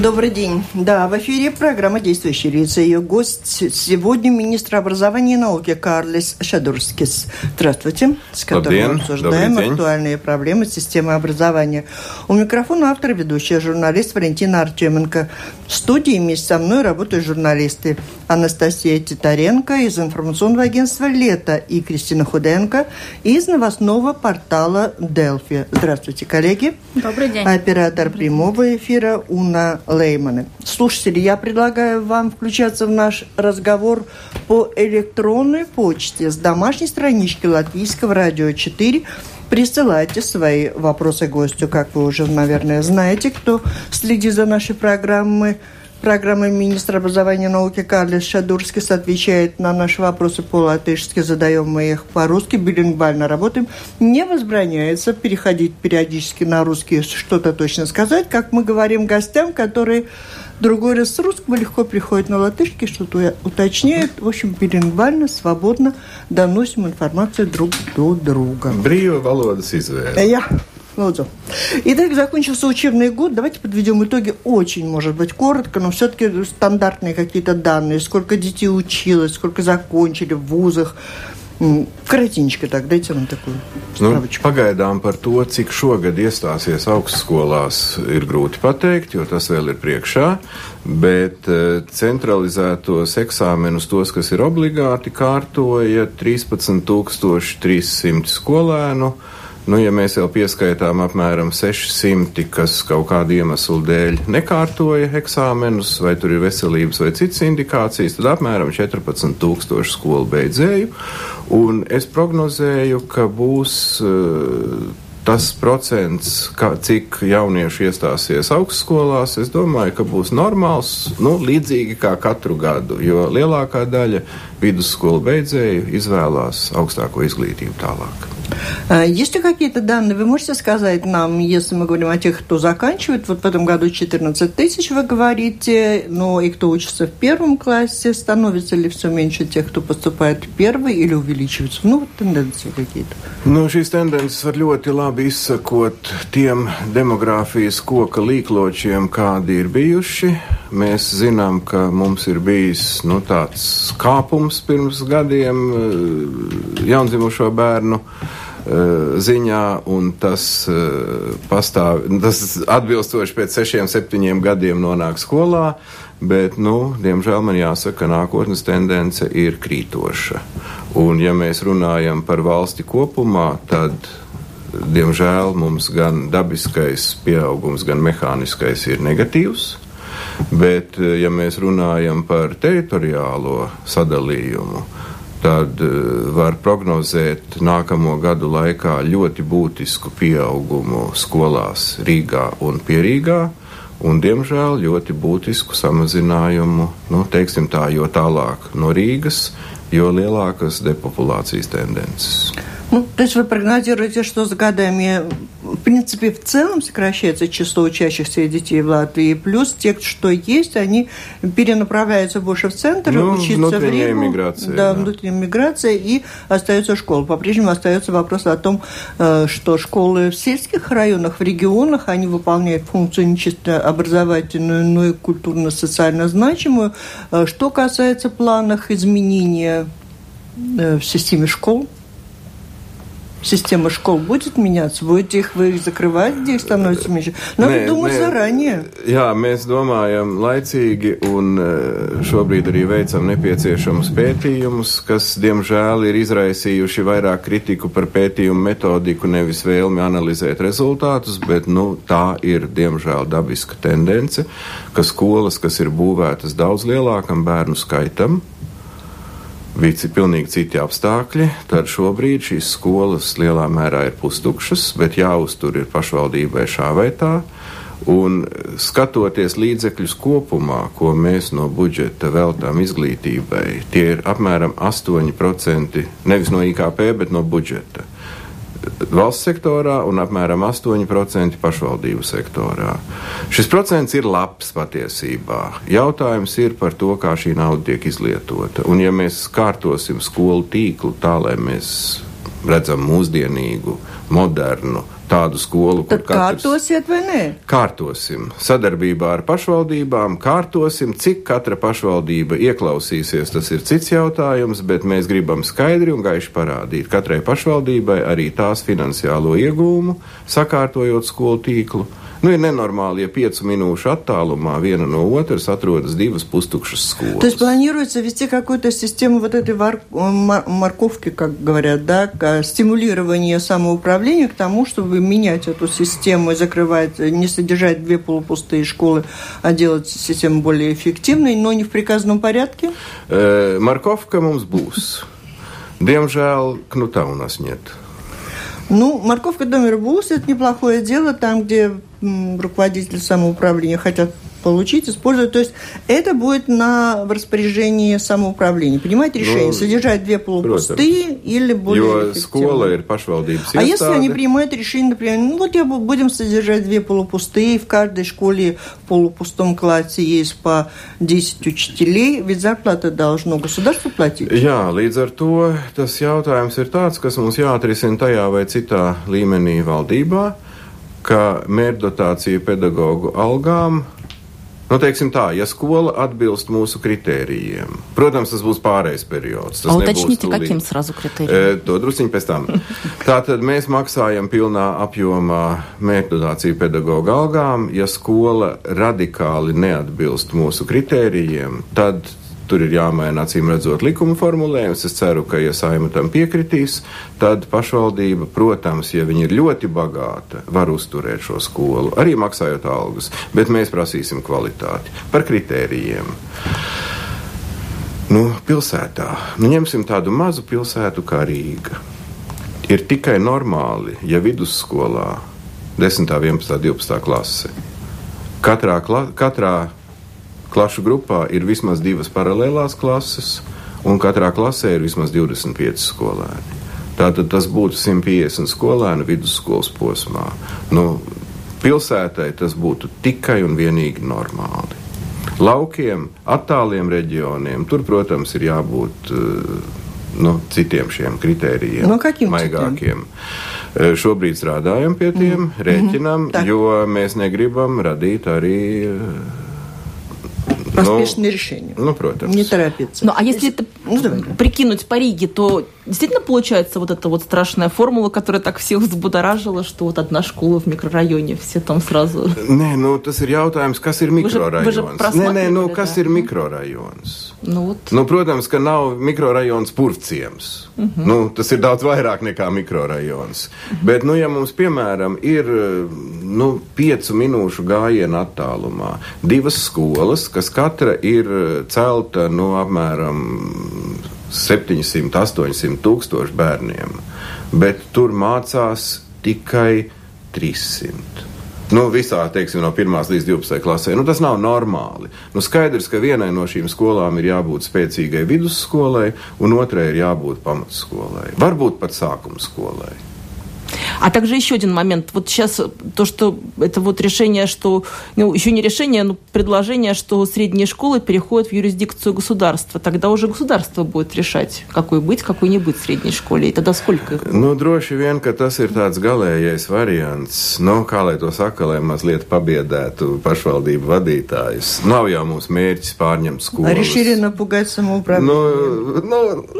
Добрый день. Да, в эфире программа «Действующие лица». Ее гость сегодня министр образования и науки Карлис Шадурскис. Здравствуйте. С которым мы обсуждаем актуальные проблемы системы образования. У микрофона автор и ведущая журналист Валентина Артеменко. В студии вместе со мной работают журналисты Анастасия Титаренко из информационного агентства «Лето» и Кристина Худенко из новостного портала «Делфи». Здравствуйте, коллеги. Добрый день. Оператор прямого эфира Уна Лейманы. Слушатели, я предлагаю вам включаться в наш разговор по электронной почте с домашней странички Латвийского радио 4 Присылайте свои вопросы гостю, как вы уже, наверное, знаете, кто следит за нашей программой. Программа министра образования и науки Карлис Шадурскис отвечает на наши вопросы по-латышски, задаем мы их по-русски, билингвально работаем. Не возбраняется переходить периодически на русский, что-то точно сказать, как мы говорим гостям, которые другой раз с русского легко приходят на латышский, что-то уточняют. В общем, билингвально, свободно доносим информацию друг до друга. Брīva valodas izvēle. Я Лудзу. Итак, закончился учебный год. Давайте подведем итоги очень, может быть, коротко, но все-таки стандартные какие-то данные. Сколько детей училось, сколько закончили в вузах. Kratiniņš, так, dайте нам такую nu, Pagaidām par to, cik šogad iestāsies augstskolās, ir grūti pateikt, jo tas vēl ir priekšā, bet uh, centralizētos eksāmenus, tos, kas ir obligāti, kārtoja 13,300 skolēnu. Uh, Nu, ja mēs jau pieskaitām apmēram 600, kas kaut kādu iemeslu dēļ nekārtoja eksāmenus, vai tur ir veselības vai citas indikācijas, tad apmēram 14,000 skolu beidzēju. Un es prognozēju, ka būs uh, tas procents, kā, cik jaunieši iestāsies augstskolās, es domāju, ka būs normāls, nu, līdzīgi kā katru gadu, jo lielākā daļa vidusskolu beidzēju izvēlās augstāko izglītību tālāk. Есть ли какие-то данные? Вы можете сказать нам, если мы говорим о тех, кто заканчивает, вот в этом году 14 тысяч, вы говорите, но и кто учится в первом классе, становится ли все меньше тех, кто поступает в первый или увеличивается? Nu, вот тенденции какие-то. Nu, šīs tendences var ļoti labi izsakot tiem demogrāfijas koka līkločiem, kādi ir bijuši. Mēs zinām, ka mums ir bijis nu, tāds kāpums pirms gadiem jaundzimušo bērnu Eh, ziņā, un tas, eh, pastāv, tas atbilstoši pēc sešiem, septiņiem gadiem nonāk skolā, bet, nu, diemžēl man jāsaka, ka nākotnes tendence ir krītoša. Un, ja mēs runājam par valsti kopumā, tad, diemžēl, mums gan dabiskais pieaugums, gan mehāniskais ir negatīvs. Bet, eh, ja mēs runājam par teritoriālo sadalījumu, tad eh, var prognozēt nākamo gadu laikā ļoti būtisku pieaugumu skolās Rīgā un Pierīgā. Un, diemžēl, ļoti būtisku samazinājumu, nu, teiksim tā, jo tālāk no Rīgas, jo lielākas depopulācijas tendences. Ну, то есть вы прогнозируете, что с годами, в принципе, в целом сокращается число учащихся детей в Латвии, плюс те, что есть, они перенаправляются больше в центр, ну, учиться в Ригу. Миграция, да, да, внутренняя миграция, и остается школа. По-прежнему остается вопрос о том, э, что школы в сельских районах, в регионах, они выполняют функцию не чисто образовательную, но и культурно-социально значимую. Э, что касается планов изменения э, в системе школ, Система школ будет меняться? Будете их вы их закрывать, где их становится меньше? Надо nē, думать nē, заранее. Jā, mēs domājam laicīgi un šobrīd arī veicam nepieciešamus pētījumus, kas, diemžēl, ir izraisījuši vairāk kritiku par pētījumu metodiku, nevis vēlmi analizēt rezultātus, bet, nu, tā ir, diemžēl, dabiska tendence, ka skolas, kas ir būvētas daudz lielākam bērnu skaitam, bija pilnīgi citi apstākļi, tad šobrīd šīs skolas lielā mērā ir pustukšas, bet jāuztur ir pašvaldībai šā vai tā. Un skatoties līdzekļus kopumā, ko mēs no budžeta veltām izglītībai, tie ir apmēram 8% nevis no IKP, bet no budžeta valsts sektorā un apmēram 8% pašvaldību sektorā. Šis procents ir labs patiesībā. Jautājums ir par to, kā šī nauda tiek izlietota. Un ja mēs kārtosim skolu tīklu tā, lai mēs redzam mūsdienīgu, modernu, tādu skolu, Tad kur katrs... kārtosiet vai nē? Kārtosim. Sadarbībā ar pašvaldībām kārtosim, cik katra pašvaldība ieklausīsies, tas ir cits jautājums, bet mēs gribam skaidri un gaiši parādīt katrai pašvaldībai arī tās finansiālo iegūmu, sakārtojot skolu tīklu Nu, ir неnormāli, ja пяти минуšu attālumā viena no otras atrodas divas пустукшas skolas. То есть планируется вести какую-то систему вот этой вар... морковки, как говорят, да, стимулирование самоуправления к тому, чтобы менять эту систему и закрывать, не содержать две полупустые школы, а делать систему более эффективной, но не в приказном порядке? Э, морковка mums būs. Diemžēl у нас нет. Ну, морковка домер бус – это неплохое дело, там, где руководители самоуправления хотят получить, использовать. То есть это будет на в распоряжении самоуправления. Принимать решение, ну, содержать две полупустые или более Jo skola ir pašvaldības А если они принимают решение, например, ну вот я будем содержать две полупустые, в каждой школе в полупустом классе есть по 10 учителей, ведь зарплата должно государство платить. Jā, līdz ar to tas jautājums ir tāds, kas mums jāatrisina tajā vai citā līmenī valdībā, ka mērķdotācija pedagoģu algām Nu, teiksim tā, ja skola atbilst mūsu kritērijiem, protams, tas būs pārējais periods. Tas а уточните, каким сразу критериям? E, to drusciņi pēc tam. Tātad mēs maksājam pilnā apjomā mērķdodāciju pedagoģa algām. Ja skola radikāli neatbilst mūsu kritērijiem, tad tur ir jāmaina acīm redzot likuma formulējums. Es ceru, ka, ja saima tam piekritīs, tad pašvaldība, protams, ja viņa ir ļoti bagāta, var uzturēt šo skolu, arī maksājot algas, bet mēs prasīsim kvalitāti par kritērijiem. Nu, pilsētā, nu, ņemsim tādu mazu pilsētu kā Rīga. Ir tikai normāli, ja vidusskolā 10, 11, 12 klase katrā, katrā klašu grupā ir vismaz divas paralēlās klases, un katrā klasē ir vismaz 25 skolēni. Tātad tas būtu 150 skolēnu vidusskolas posmā. Nu, pilsētai tas būtu tikai un vienīgi normāli. Laukiem, attāliem reģioniem, tur, protams, ir jābūt uh, nu, citiem šiem kritērijiem, no maigākiem. Citiem? Eh, šobrīd strādājam pie tiem, mm. rēķinam, mm -hmm. jo mēs negribam radīt arī uh, Поспешное ну, решение. Ну, против. Не торопиться. Ну, а если это ну, прикинуть по Риге, то действительно получается вот эта вот страшная формула, которая так всех взбудоражила, что вот одна школа в микрорайоне, все там сразу... Nē, nu, tas ir jautājums, kas ir mikrorajons. Nē, nē, nu, kas ir mikrorajons? Nu, ot. nu, protams, ka nav mikrorajons purvciems. Uh mhm. -huh. nu, tas ir daudz vairāk nekā mikrorajons. Uh -huh. Bet, nu, ja mums, piemēram, ir nu, piecu minūšu gājiena attālumā divas skolas, kas katra ir celta no apmēram 700, 800 tūkstoši bērniem, bet tur mācās tikai 300. Nu, visā, teiksim, no 1 līdz 12 klasē. Nu, tas nav normāli. Nu, skaidrs, ka vienai no šīm skolām ir jābūt spēcīgai vidusskolai, un otrai ir jābūt pamatskolai. Varbūt pat sākuma skolai. А также еще один момент. Вот сейчас то, что это вот решение, что, ну, еще не решение, но предложение, что средние школы переходят в юрисдикцию государства. Тогда уже государство будет решать, какой быть, какой не быть средней школе. И тогда сколько их? Nu, droši vien, ka tas ir tāds galējais variants. Nu, kā lai to saka, lai mazliet pabiedētu pašvaldību vadītājus. Nav jau mums mērķis pārņemt skolu. Решили напугать самоуправление. Nu, nu,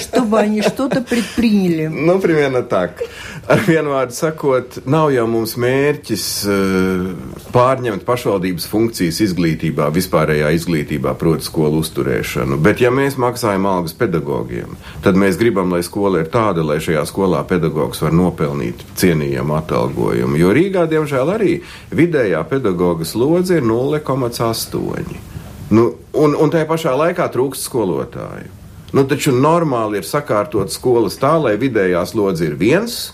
чтобы они что-то предприняли. Nu, примерно так. Ar vienu vārdu sakot, nav jau mums mērķis uh, pārņemt pašvaldības funkcijas izglītībā, vispārējā izglītībā, proti, skolu uzturēšanu. Bet, ja mēs maksājam algas pedagogiem, tad mēs gribam, lai skola ir tāda, lai šajā skolā pedagogs var nopelnīt cienījamu atalgojumu. Jo Rīgā, diemžēl, arī vidējā pedagoga slodze ir 0,8. Nu, un, un tajā pašā laikā trūkst skolotāju. Nu, taču normāli ir sakārtot skolas tā, lai vidējā slodze ir viens,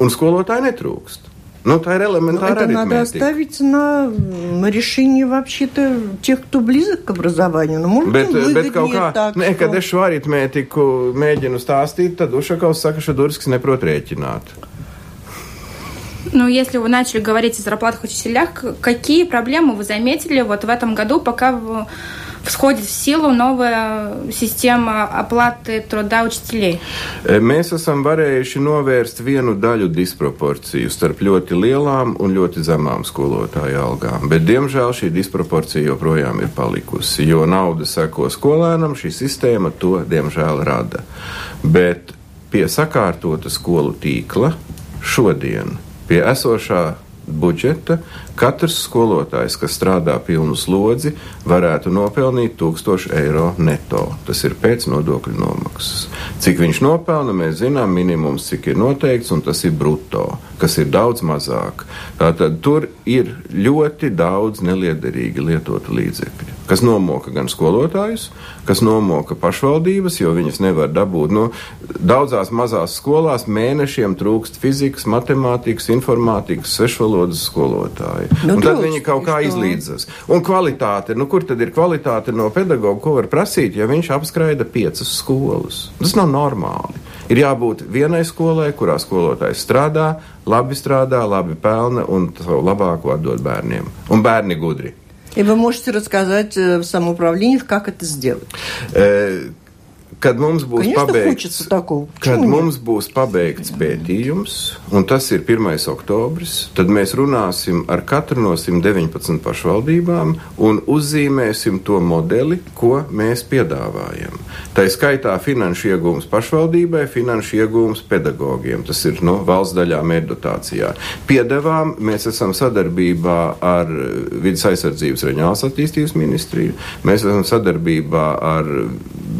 un skolotāji netrūkst. Ну, это элементарная Это надо оставить на решение вообще-то тех, кто близок к образованию. Nu, может, bet, bet kaut kā, так, ne, kad es šo aritmētiku mēģinu stāstīt, tad Ušakovs saka, ka Šadurskis neprot rēķināt. Ну, если вы начали говорить о зарплатах учителях, какие проблемы вы заметили вот в этом году, пока входит в силу новая систēma оплаты труда учителей? Mēs esam varējuši novērst vienu daļu disproporciju starp ļoti lielām un ļoti zemām skolotāju algām, bet diemžēl šī disproporcija joprojām ir palikusi, jo nauda seko skolēnam, šī sistēma to diemžēl rada. Bet pie sakārtota skolu tīkla šodien pie esošā budžeta katrs skolotājs, kas strādā pilnu slodzi, varētu nopelnīt 1000 eiro neto. Tas ir pēc nodokļu nomaksas. Cik viņš nopelna, mēs zinām, minimums, cik ir noteikts, un tas ir brutto, kas ir daudz mazāk. Tātad tur ir ļoti daudz neliederīgi lietotu līdzekļu kas nomoka gan skolotājus, kas nomoka pašvaldības, jo viņas nevar dabūt. Nu, daudzās mazās skolās mēnešiem trūkst fizikas, matemātikas, informātikas, svešvalodas skolotāji. Nu, un tad viņi kaut kā izlīdzas. Un kvalitāte, nu kur tad ir kvalitāte no pedagoga, ko var prasīt, ja viņš apskraida piecas skolas? Tas nav normāli. Ir jābūt vienai skolai, kurā skolotājs strādā, labi strādā, labi pelna un savu labāko atdod bērniem. Un bērni gudri. И вы можете рассказать в самоуправлении, как это сделать? kad mums būs Конечно, pabeigts, kad mums būs pabeigts pētījums, un tas ir 1. oktobris, tad mēs runāsim ar katru no 119 pašvaldībām un uzzīmēsim to modeli, ko mēs piedāvājam. Tā ir skaitā finanšu iegūms pašvaldībai, finanšu iegūms pedagogiem. Tas ir no nu, valsts daļā mērdotācijā. Piedevām mēs esam sadarbībā ar Vides aizsardzības reģionālās attīstības ministriju, mēs esam sadarbībā ar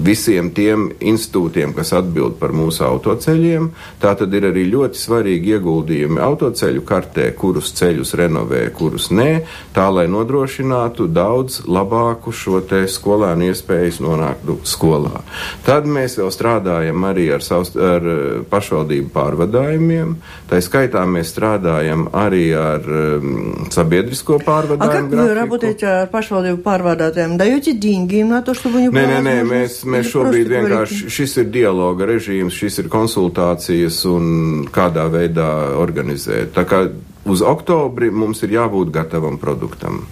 visiem tiem institūtiem, kas atbild par mūsu autoceļiem. Tā tad ir arī ļoti svarīgi ieguldījumi autoceļu kartē, kurus ceļus renovē, kurus nē, tā lai nodrošinātu daudz labāku šo te skolēnu iespējas nonākt skolā. Tad mēs vēl strādājam arī ar, savs, ar eh, pašvaldību pārvadājumiem, tā skaitā mēs strādājam arī ar um, sabiedrisko pārvadājumu. А как вы работаете ar pašvaldību pārvadātājiem? Даете деньги им на то, чтобы они Nē, nē, nē, mēs, mēs šobrīd vienkārši šis ir dialoga režīms, šis ir konsultācijas un kādā veidā organizēt. Tā kā uz oktobri mums ir jābūt gatavam produktam.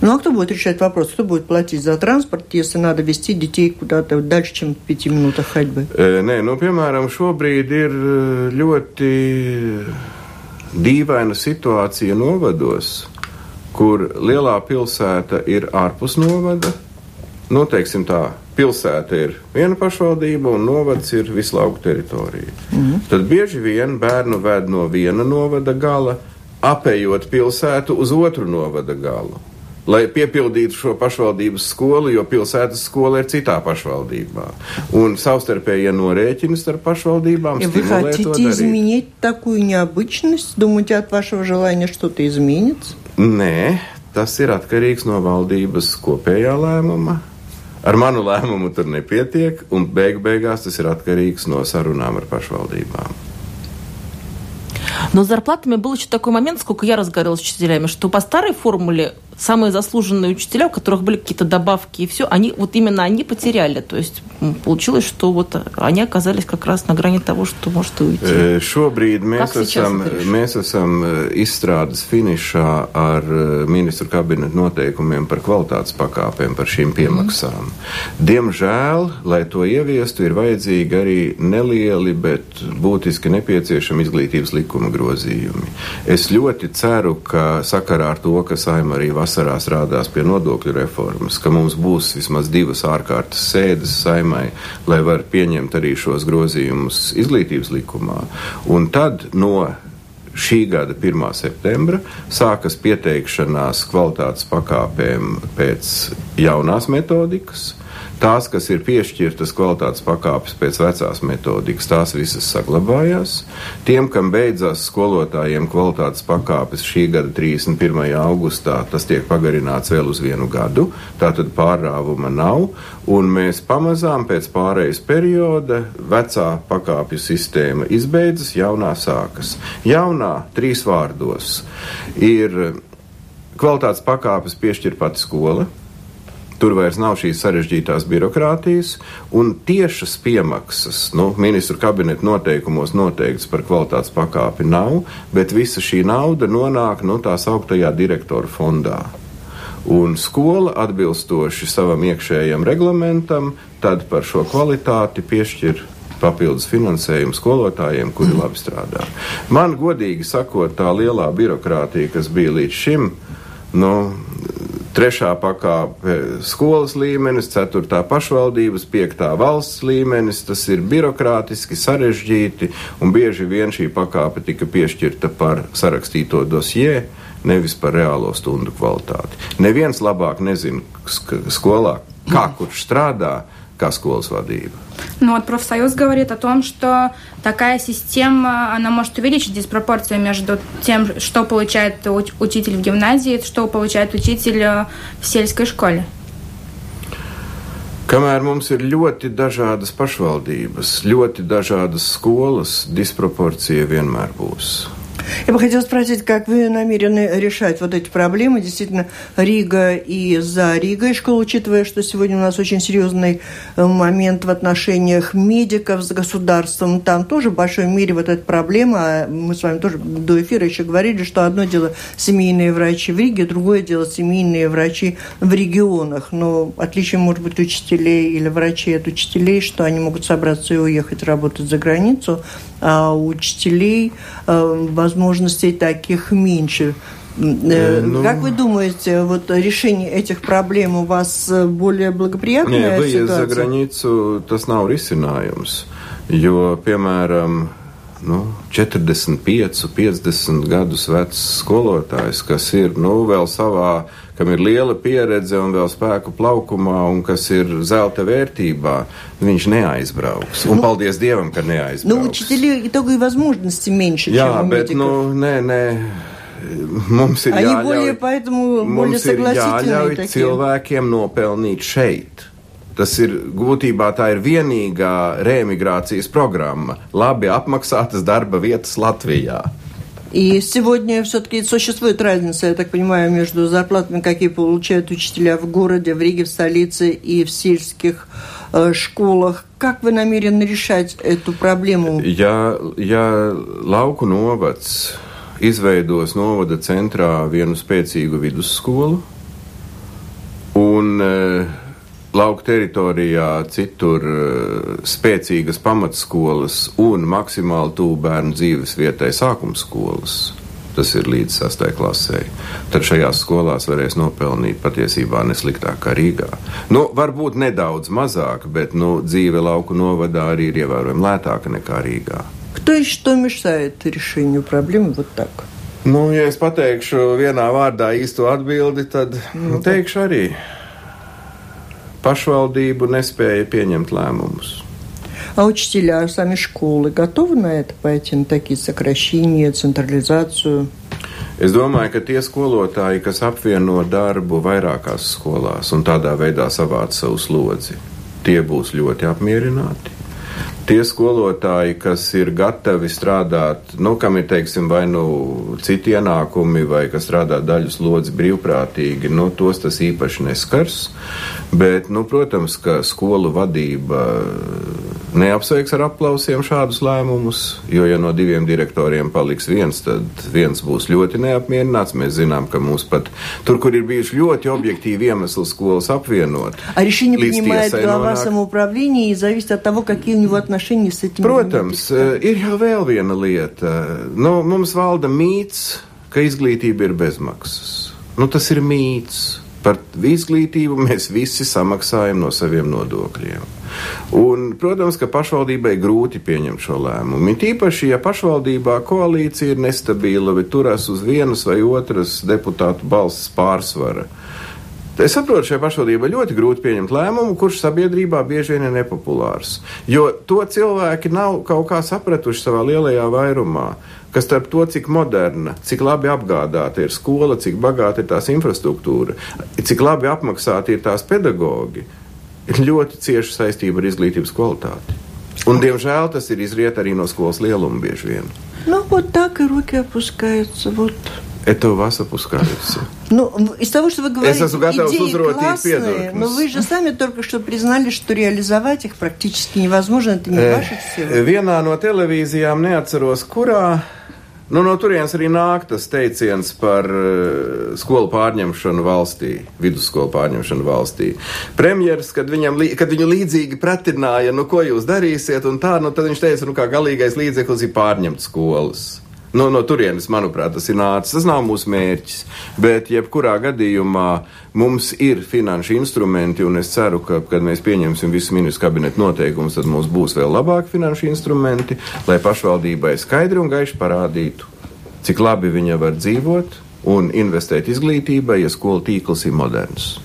Ну а кто будет решать вопрос? Кто будет платить за транспорт, если надо вести детей куда-то дальше, чем в пяти минутах ходьбы? E, nē, nu, piemēram, šobrīd ir ļoti dīvaina situācija novados, kur lielā pilsēta ir ārpus novada. Nu, teiksim tā, pilsēta ir viena pašvaldība un novads ir vislauku teritorija. Mm -hmm. Tad bieži vien bērnu ved no viena novada gala, apējot pilsētu uz otru novada galu. Lai piepildītu šo pašvaldības skolu, jo pilsētas skola ir citā pašvaldībā. Un savstarpējie norēķini starp pašvaldībām И вы хотите изменить такую необычность? Думаете, от вашего желания что-то изменится? Nē, tas ir atkarīgs no valdības kopējā lēmuma. Ar manu lēmumu tur nepietiek, un beig beigās tas ir atkarīgs no sarunām ar pašvaldībām. Но с зарплатами был еще такой момент, сколько я разговаривала с учителями, что по старой формуле самые заслуженные учителя, у которых были какие-то добавки и все, они вот именно они потеряли. То есть получилось, что вот они оказались как раз на грани того, что может уйти. Šobrīd mēs esam, mēs esam izstrādes finišā ar ministru kabinetu noteikumiem par kvalitātes pakāpēm, par šīm piemaksām. Mm. Diemžēl, lai to ieviestu, ir vajadzīgi arī nelieli, bet būtiski nepieciešami izglītības likuma grozījumi. Es ļoti ceru, ka sakarā ar to, ka saima arī vasarā strādās pie nodokļu reformas, ka mums būs vismaz divas ārkārtas sēdes saimai, lai var pieņemt arī šos grozījumus izglītības likumā. Un tad no šī gada 1. septembra sākas pieteikšanās kvalitātes pakāpēm pēc jaunās metodikas. Tās, kas ir piešķirtas kvalitātes pakāpes pēc vecās metodikas, tās visas saglabājās. Tiem, kam beidzās skolotājiem kvalitātes pakāpes šī gada 31. augustā, tas tiek pagarināts vēl uz vienu gadu. Tātad pārāvuma nav, un mēs pamazām pēc pārejas perioda vecā pakāpju sistēma izbeidzas, jaunā sākas. Jaunā trīs vārdos ir kvalitātes pakāpes piešķir pati skola Tur vairs nav šīs sarežģītās birokrātijas un tiešas piemaksas. Nu, ministru kabineta noteikumos noteikts par kvalitātes pakāpi nav, bet visa šī nauda nonāk nu, tā sauktajā direktoru fondā. Un skola atbilstoši savam iekšējam reglamentam, tad par šo kvalitāti piešķir papildus finansējumu skolotājiem, kuri labi strādā. Man, godīgi sakot, tā lielā birokrātija, kas bija līdz šim, nu, Trešā pakāpe - skolas līmenis, ceturtā pašvaldības, piektā valsts līmenis. Tas ir birokrātiski, sarežģīti, un bieži vien šī pakāpe tika piešķirta par sarakstīto dosjē, nevis par reālo stundu kvalitāti. Neviens labāk nezina skolā, kā kurš strādā, kā школас водиба. Ну вот профсоюз говорит о том, что такая система, она может увеличить диспропорцию между тем, что получает учитель в гимназии, что получает учитель в сельской школе. Kamēr mums ir ļoti dažādas pašvaldības, ļoti dažādas skolas, disproporcija vienmēr būs. Я бы хотела спросить, как вы намерены решать вот эти проблемы? Действительно, Рига и за Ригой школа, учитывая, что сегодня у нас очень серьезный э, момент в отношениях медиков с государством, там тоже в большой мере вот эта проблема, а мы с вами тоже до эфира еще говорили, что одно дело семейные врачи в Риге, другое дело семейные врачи в регионах. Но отличие может быть учителей или врачей от учителей, что они могут собраться и уехать работать за границу, а у учителей, э, возможностей таких меньше. Э, ну, как вы думаете, вот решение этих проблем у вас более благоприятная не, ситуация? за границу tas nav risinājums, jo, piemēram, nu, 45, 50 gadus vecs skolotājs, kas ir nu, vēl savā, kam ir liela pieredze un vēl spēku plaukumā, un kas ir zelta vērtībā, viņš neaizbrauks. Un nu, paldies Dievam, ka neaizbrauks. Nu, учителей итоговой возможности меньше, Jā, чем у bet, медиков. nu, nē, nē. Mums ir Они jāļauj, более, поэтому, более mums ir jāļauj такие. cilvēkiem nopelnīt šeit. Tas ir būtībā tā ir vienīgā reemigrācijas programma - labi apmaksātas darba vietas Latvijā. И сегодня все-таки существует разница, я так понимаю, между зарплатами, какие получают учителя в городе, в Риге, в столице и в сельских э, школах. Как вы намерены решать эту проблему? Ja, ja lauku novads izveidos novada centrā vienu spēcīgu vidusskolu un uh, lauka teritorijā, citur eh, spēcīgas pamatskolas un maksimāli tuvu bērnu dzīves vietai sākuma skolas. Tas ir līdz 6. klasē. Tad šajās skolās varēs nopelnīt patiesībā nesliktāk kā Rīgā. Nu, varbūt nedaudz mazāk, bet nu, dzīve lauku novadā arī ir ievērojami lētāka nekā Rīgā. Кто и что мешает решению проблемы вот так? Nu, ja es pateikšu vienā vārdā īsto atbildi, tad nu, teikšu arī pašvaldību nespēja pieņemt lēmumus. А учителя, сами школы готовы на это пойти, на такие сокращения, централизацию? Es domāju, ka tie skolotāji, kas apvieno darbu vairākās skolās un tādā veidā savāc savu slodzi, tie būs ļoti apmierināti tie skolotāji, kas ir gatavi strādāt, nu, kam ir, teiksim, vai nu citi ienākumi, vai kas strādā daļu slodzi brīvprātīgi, nu, tos tas īpaši neskars. Bet, nu, protams, ka skolu vadība neapsveiks ar aplausiem šādus lēmumus, jo, ja no diviem direktoriem paliks viens, tad viens būs ļoti neapmierināts. Mēs zinām, ka mums pat tur, kur ir bijuši ļoti objektīvi iemesli skolas apvienot, arī šī nepieņemta galvā samoupravlīnija izavist ar tavu, kādi viņu atnašīņi ir. Protams, э, ir jau vēl viena lieta. Nu, mums valda mīts, ka izglītība ir bezmaksas. Nu, tas ir mīts. Par izglītību mēs visi samaksājam no saviem nodokļiem. Un, protams, ka pašvaldībai grūti pieņemt šo lēmumu. It īpaši, ja pašvaldībā koalīcija ir nestabila, vai turas uz vienas vai otras deputātu balss pārsvara. Es saprotu, šai pašvaldībai ļoti grūti pieņemt lēmumu, kurš sabiedrībā bieži vien ir nepopulārs. Jo to cilvēki nav kaut kā sapratuši savā lielajā vairumā ka starp to, cik moderna, cik labi apgādāta ir skola, cik bagāta ir tās infrastruktūra, cik labi apmaksāti ir tās pedagoģi, ir ļoti cieša saistība ar izglītības kvalitāti. Un, diemžēл, tas ir izriet arī no skolas lieluma bieži vien. Ну, вот так и руки опускаются. Вот Это у вас опускается. Ну, из того, что вы говорите, Я идеи классные, но вы же сами только что признали, что реализовать их практически невозможно, это не э, ваши силы. Vienā no televīzijām neatceros, kurā Nu, no turienes arī nāk tas teiciens par uh, skolu pārņemšanu valstī, vidusskolu pārņemšanu valstī. Premjeras, kad, viņam, kad viņu līdzīgi pratināja, nu, ko jūs darīsiet, un tā, nu, tad viņš teica, nu, kā galīgais līdzeklis ir pārņemt skolas. No, no turienes, manuprāt, tas ir nācis. Tas nav mūsu mērķis. Bet, jebkurā gadījumā, mums ir finanšu instrumenti, un es ceru, ka, kad mēs pieņemsim visu ministru kabinetu noteikumus, tad mums būs vēl labāki finanšu instrumenti, lai pašvaldībai skaidri un gaiši parādītu, cik labi viņa var dzīvot un investēt izglītībai, ja skolu tīkls ir moderns.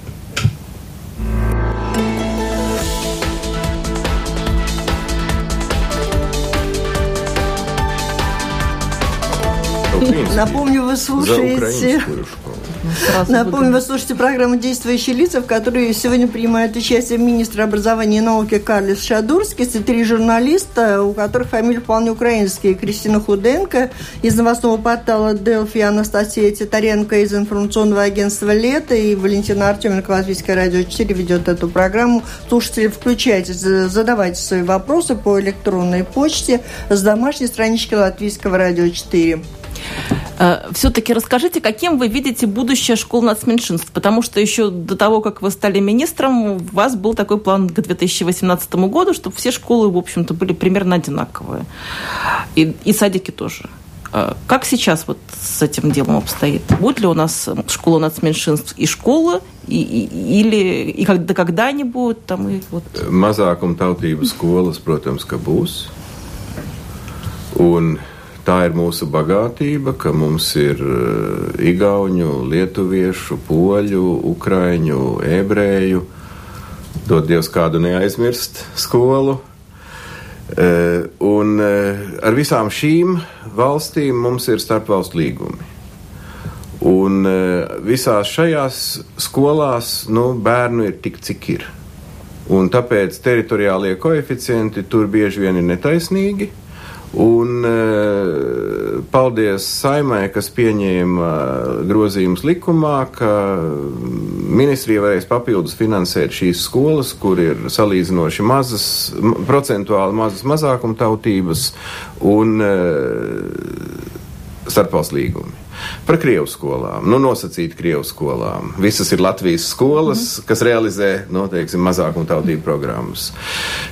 Напомню, вы слушаете... Сразу Напомню, вы слушаете программу «Действующие лица», в которой сегодня принимает участие министр образования и науки Карлис Шадурский и три журналиста, у которых фамилии вполне украинские. Кристина Худенко из новостного портала «Делфи», Анастасия Титаренко из информационного агентства «Лето» и Валентина Артеменко, Латвийское радио 4, ведет эту программу. Слушатели, включайтесь, задавайте свои вопросы по электронной почте с домашней странички Латвийского радио 4. Э, Все-таки расскажите, каким вы видите будущее школ нацменьшинств? Потому что еще до того, как вы стали министром, у вас был такой план к 2018 году, чтобы все школы, в общем-то, были примерно одинаковые. И, и садики тоже. Э, как сейчас вот с этим делом обстоит? Будет ли у нас школа нацменьшинств и школа, или и когда, когда они будут там? И вот... Mazākuma tautības skolas, protams, ka būs. Tā ir mūsu bagātība, ka mums ir uh, igauņu, lietuviešu, poļu, ukraiņu, ebreju, dod Dievs kādu neaizmirst skolu. Uh, un uh, ar visām šīm valstīm mums ir starpvalstu līgumi. Un visās šajās skolās nu, bērnu ir tik, cik ir. Un tāpēc teritoriālie koeficienti tur bieži vien ir netaisnīgi. Un uh, paldies saimai, kas pieņēma uh, grozījumus likumā, ka ministrija varēs papildus finansēt šīs skolas, kur ir salīdzinoši mazas, procentuāli mazas mazākumtautības un uh, starpvalsts līgumi. Par Krievu skolām, nu, nosacīt Krievu skolām. Visas ir Latvijas skolas, mm. kas realizē, noteikti, nu, mazākumu tautību programmas.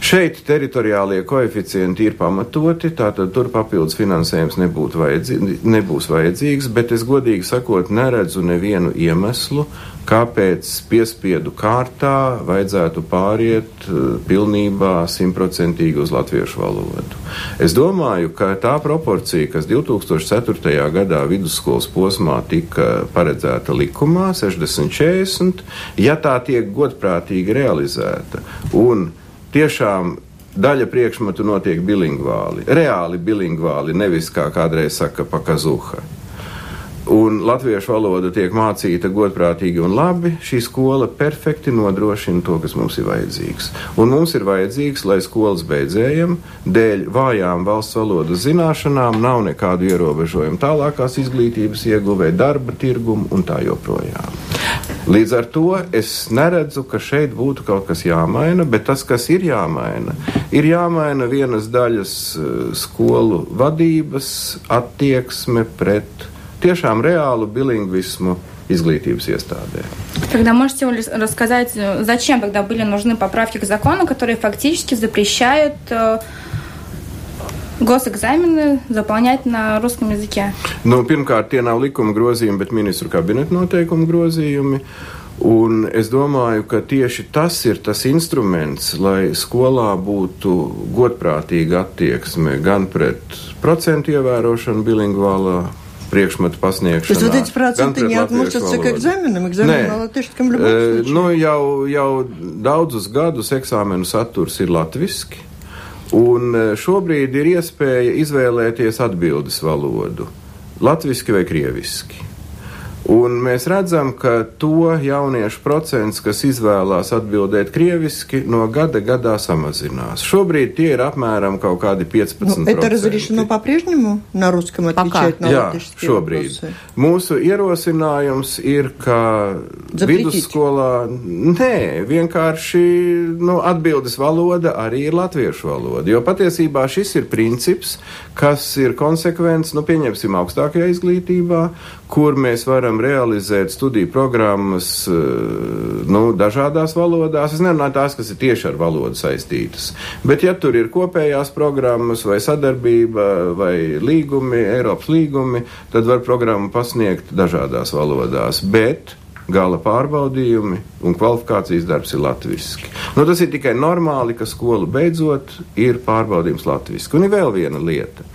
Šeit teritoriālie koeficienti ir pamatoti, tātad tur papildus finansējums nebūtu vajadzī, nebūs vajadzīgs, bet es godīgi sakot, neredzu nevienu iemeslu, kāpēc piespiedu kārtā vajadzētu pāriet eh, pilnībā simtprocentīgi uz latviešu valodu. Es domāju, ka tā proporcija, kas 2004. gadā vidusskolas posmā tika paredzēta likumā, 60-40, ja tā tiek godprātīgi realizēta un tiešām daļa priekšmetu notiek bilingvāli, reāli bilingvāli, nevis kā kādreiz saka pakazuha un latviešu valoda tiek mācīta godprātīgi un labi, šī skola perfekti nodrošina to, kas mums ir vajadzīgs. Un mums ir vajadzīgs, lai skolas beidzējiem dēļ vājām valsts valodas zināšanām nav nekādu ierobežojumu tālākās izglītības ieguvē, darba tirgumu un tā joprojām. Līdz ar to es neredzu, ka šeit būtu kaut kas jāmaina, bet tas, kas ir jāmaina, ir jāmaina vienas daļas eh, skolu vadības attieksme pret tiešām reālu bilingvismu изглитības iestādē. Тогда можете рассказать, зачем тогда были нужны поправки к закону, которые фактически запрещают э, gosexāmeni заполнять на русском языке? Nu, pirmkārt, tie nav likuma grozījumi, bet ministru kabineta noteikumu grozījumi. Un es domāju, ka tieši tas ir tas instruments, lai skolā būtu godprātīga attieksme gan pret procentu ievērošanu bilingvālā priekšmetu pasniegšanā. То есть вот эти проценты не относятся к экзаменам? Экзамен на латышском любом случае? Nu, jau, jau daudzus gadus eksāmenu saturs ir latviski, un šobrīd ir iespēja izvēlēties atbildes valodu - latviski vai krieviski. Un mēs redzam, ka to jauniešu procents, kas izvēlās atbildēt krieviski, no gada gadā samazinās. Šobrīd tie ir apmēram kaut kādi 15%. Ну, это разрешено по-прежнему на русском отвечать на Jā, латышские šobrīd. вопросы? Mūsu ierosinājums ir, ka Запретīt. vidusskolā nē, vienkārši nu, atbildes valoda arī ir latviešu valoda. Jo patiesībā šis ir princips, kas ir konsekvents, nu, pieņemsim, augstākajā izglītībā, kur mēs varam realizēt studiju programmas eh, nu, dažādās valodās. Es nerunāju tās, kas ir tieši ar valodu saistītas. Bet, ja tur ir kopējās programmas vai sadarbība vai līgumi, Eiropas līgumi, tad var programmu pasniegt dažādās valodās. Bet gala pārbaudījumi un kvalifikācijas darbs ir latviešu. Nu, tas ir tikai normāli, ka skolu beidzot ir pārbaudījums latviešu. Un ir vēl viena lieta.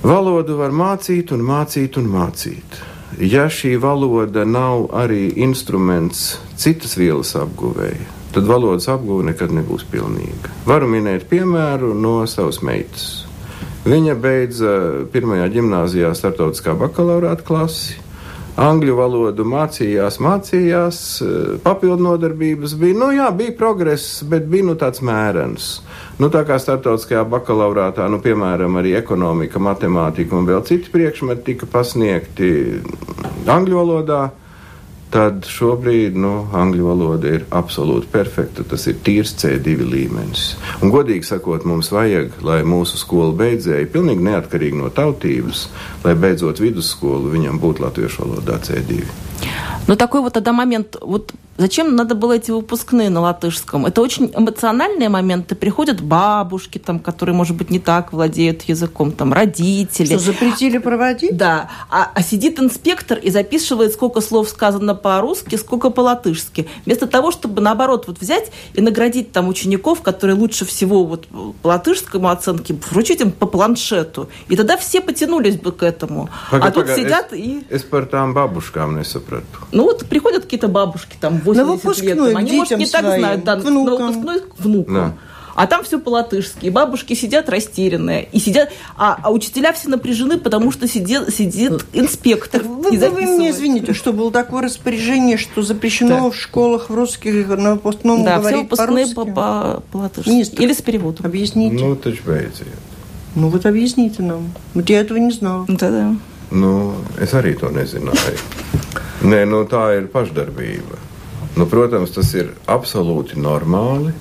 Valodu var mācīt un mācīt un mācīt. Ja šī valoda nav arī instruments citas vielas apguvēja, tad valodas apguve nekad nebūs pilnīga. Varu minēt piemēru no savas meitas. Viņa beidza pirmajā gimnājā starptautiskā bakalaurāta klasi. Angļu valodu mācījās, mācījās, eh, papildu nodarbības bija. Nu, jā, bija progress, bet bija nu, tāds mērens. Nu, tā kā starptautiskajā bakalaurātā, nu, piemēram, arī ekonomika, matemātika un vēl citi priekšmeti tika pasniegti angļu valodā, tad šobrīd nu, angļu valoda ir absolūti perfekta. Tas ir tīrs C2 līmenis. Un, godīgi sakot, mums vajag, lai mūsu skolu beidzēji, pilnīgi neatkarīgi no tautības, lai beidzot vidusskolu viņam būtu latviešu valodā C2. Но такой вот тогда момент, вот зачем надо было эти выпускные на латышском? Это очень эмоциональные моменты. Приходят бабушки, там, которые, может быть, не так владеют языком, там, родители. Что, запретили проводить? Да. А, а сидит инспектор и записывает, сколько слов сказано по-русски, сколько по-латышски. Вместо того, чтобы, наоборот, вот взять и наградить там учеников, которые лучше всего вот по латышскому оценке, вручить им по планшету. И тогда все потянулись бы к этому. Paga, а тут paga, сидят и... Es par tām babuškām nesapratu. Ну вот приходят какие-то бабушки, там, 80 лет, там, они, может, не детям так знают, да, своим, к на внукам. выпускной к внукам. Да. А там все по-латышски. И бабушки сидят растерянные. И сидят, а, а учителя все напряжены, потому что сидит, сидит инспектор. Вы, и вы, вы мне записывает. извините, что было такое распоряжение, что запрещено Так. в школах в русских на выпускном Да, все говорить выпускные по-русски? по- по- по-латышски. Министр. Или с переводом. Объясните. Nu, taču beidziet. Ну вот объясните нам. Вот я этого не знала. Да-да. Nu, es arī to nezināju. Nē, nu, tā ir pašdarbība. Nu, protams, tas ir absolūti normāli